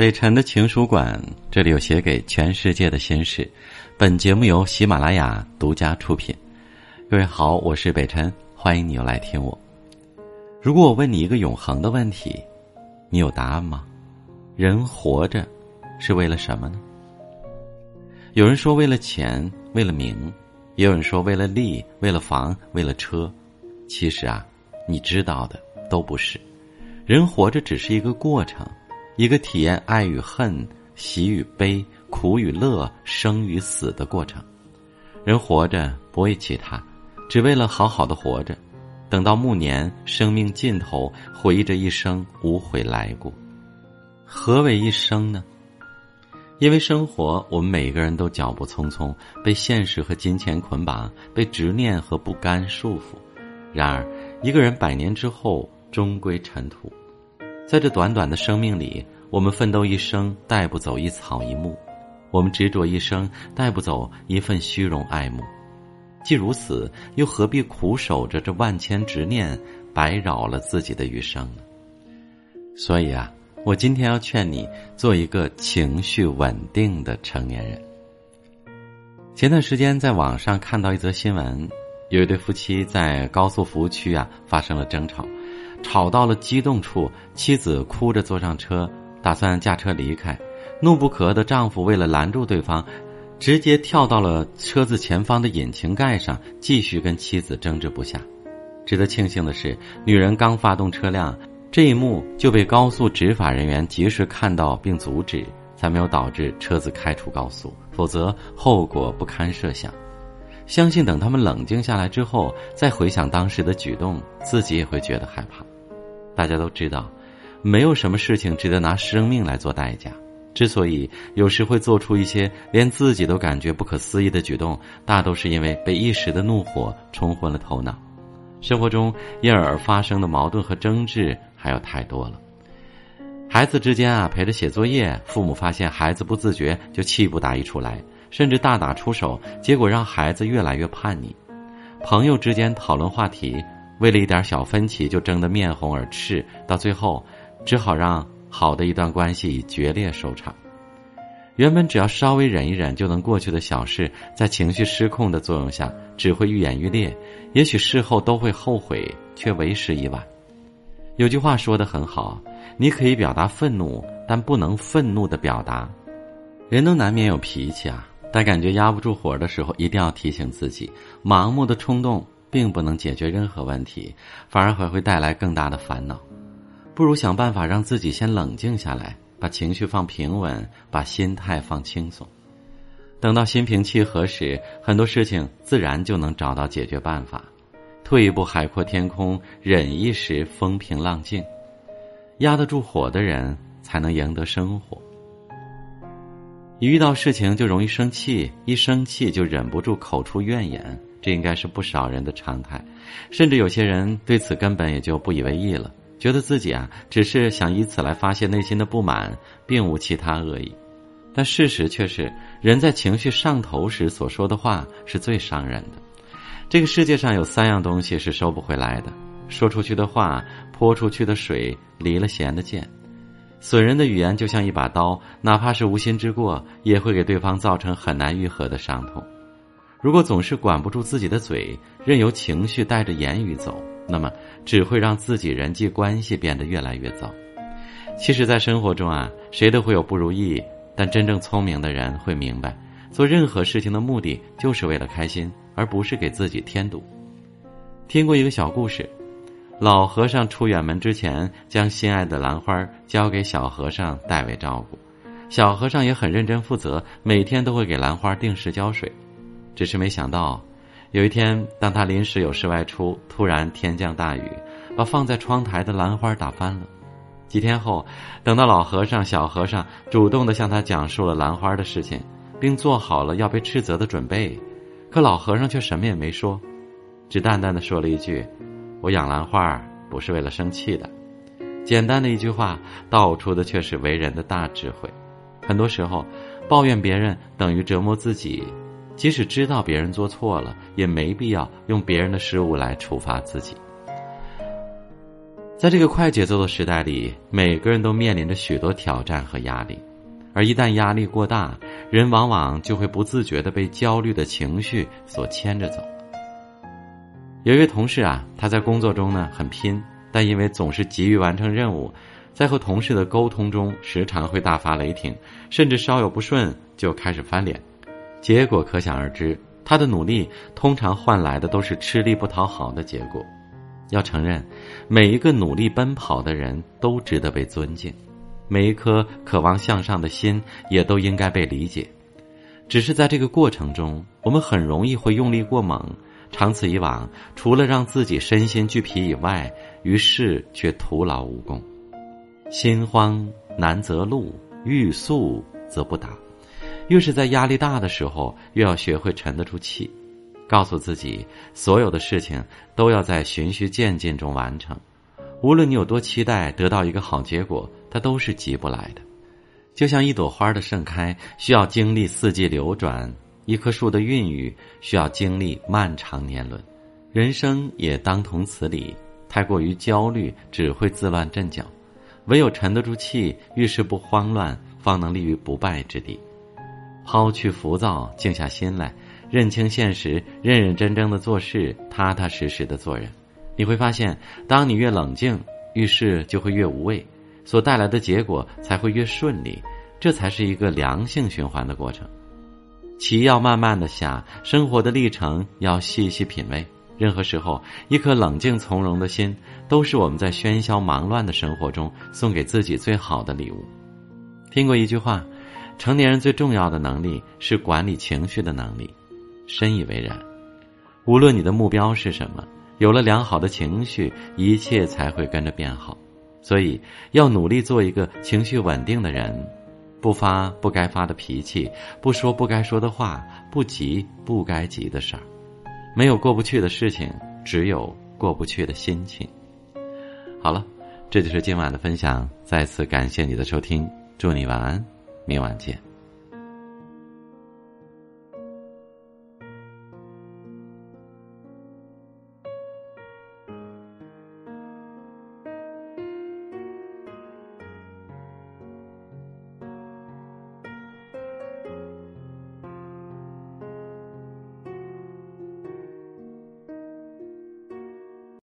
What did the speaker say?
北辰的情书馆，这里有写给全世界的心事。本节目由喜马拉雅独家出品。各位好，我是北辰，欢迎你又来听我。如果我问你一个永恒的问题，你有答案吗？人活着是为了什么呢？有人说为了钱，为了名；也有人说为了利，为了房，为了车。其实啊，你知道的都不是。人活着只是一个过程。一个体验爱与恨、喜与悲、苦与乐、生与死的过程。人活着不为其他，只为了好好的活着。等到暮年，生命尽头，回忆这一生无悔来过。何为一生呢？因为生活，我们每个人都脚步匆匆，被现实和金钱捆绑，被执念和不甘束缚。然而，一个人百年之后，终归尘土。在这短短的生命里，我们奋斗一生，带不走一草一木；我们执着一生，带不走一份虚荣爱慕。既如此，又何必苦守着这万千执念，白扰了自己的余生呢？所以啊，我今天要劝你做一个情绪稳定的成年人。前段时间在网上看到一则新闻，有一对夫妻在高速服务区啊发生了争吵。吵到了激动处，妻子哭着坐上车，打算驾车离开。怒不可遏的丈夫为了拦住对方，直接跳到了车子前方的引擎盖上，继续跟妻子争执不下。值得庆幸的是，女人刚发动车辆，这一幕就被高速执法人员及时看到并阻止，才没有导致车子开出高速，否则后果不堪设想。相信等他们冷静下来之后，再回想当时的举动，自己也会觉得害怕。大家都知道，没有什么事情值得拿生命来做代价。之所以有时会做出一些连自己都感觉不可思议的举动，大都是因为被一时的怒火冲昏了头脑。生活中因而发生的矛盾和争执还有太多了。孩子之间啊，陪着写作业，父母发现孩子不自觉，就气不打一处来，甚至大打出手，结果让孩子越来越叛逆。朋友之间讨论话题。为了一点小分歧就争得面红耳赤，到最后，只好让好的一段关系以决裂收场。原本只要稍微忍一忍就能过去的小事，在情绪失控的作用下，只会愈演愈烈。也许事后都会后悔，却为时已晚。有句话说的很好：你可以表达愤怒，但不能愤怒的表达。人都难免有脾气啊，但感觉压不住火的时候，一定要提醒自己，盲目的冲动。并不能解决任何问题，反而还会带来更大的烦恼。不如想办法让自己先冷静下来，把情绪放平稳，把心态放轻松。等到心平气和时，很多事情自然就能找到解决办法。退一步海阔天空，忍一时风平浪静。压得住火的人，才能赢得生活。一遇到事情就容易生气，一生气就忍不住口出怨言。这应该是不少人的常态，甚至有些人对此根本也就不以为意了，觉得自己啊只是想以此来发泄内心的不满，并无其他恶意。但事实却是，人在情绪上头时所说的话是最伤人的。这个世界上有三样东西是收不回来的：说出去的话、泼出去的水、离了弦的箭。损人的语言就像一把刀，哪怕是无心之过，也会给对方造成很难愈合的伤痛。如果总是管不住自己的嘴，任由情绪带着言语走，那么只会让自己人际关系变得越来越糟。其实，在生活中啊，谁都会有不如意，但真正聪明的人会明白，做任何事情的目的就是为了开心，而不是给自己添堵。听过一个小故事，老和尚出远门之前，将心爱的兰花交给小和尚代为照顾，小和尚也很认真负责，每天都会给兰花定时浇水。只是没想到，有一天，当他临时有事外出，突然天降大雨，把放在窗台的兰花打翻了。几天后，等到老和尚、小和尚主动的向他讲述了兰花的事情，并做好了要被斥责的准备，可老和尚却什么也没说，只淡淡的说了一句：“我养兰花不是为了生气的。”简单的一句话，道出的却是为人的大智慧。很多时候，抱怨别人等于折磨自己。即使知道别人做错了，也没必要用别人的失误来处罚自己。在这个快节奏的时代里，每个人都面临着许多挑战和压力，而一旦压力过大，人往往就会不自觉的被焦虑的情绪所牵着走。有一位同事啊，他在工作中呢很拼，但因为总是急于完成任务，在和同事的沟通中时常会大发雷霆，甚至稍有不顺就开始翻脸，结果可想而知，他的努力通常换来的都是吃力不讨好的结果。要承认，每一个努力奔跑的人都值得被尊敬，每一颗渴望向上的心也都应该被理解。只是在这个过程中，我们很容易会用力过猛，长此以往，除了让自己身心俱疲以外，于事却徒劳无功。心慌难择路，欲速则不达。越是在压力大的时候，越要学会沉得住气。告诉自己，所有的事情都要在循序渐进中完成。无论你有多期待得到一个好结果，它都是急不来的。就像一朵花的盛开需要经历四季流转，一棵树的孕育需要经历漫长年轮。人生也当同此理。太过于焦虑只会自乱阵脚，唯有沉得住气，遇事不慌乱，方能立于不败之地。抛去浮躁，静下心来。认清现实，认认真真的做事，踏踏实实的做人，你会发现，当你越冷静，遇事就会越无畏，所带来的结果才会越顺利。这才是一个良性循环的过程。棋要慢慢的下，生活的历程要细细品味。任何时候，一颗冷静从容的心，都是我们在喧嚣忙乱的生活中送给自己最好的礼物。听过一句话，成年人最重要的能力是管理情绪的能力。深以为然，无论你的目标是什么，有了良好的情绪，一切才会跟着变好。所以，要努力做一个情绪稳定的人，不发不该发的脾气，不说不该说的话，不急不该急的事儿。没有过不去的事情，只有过不去的心情。好了，这就是今晚的分享。再次感谢你的收听，祝你晚安，明晚见。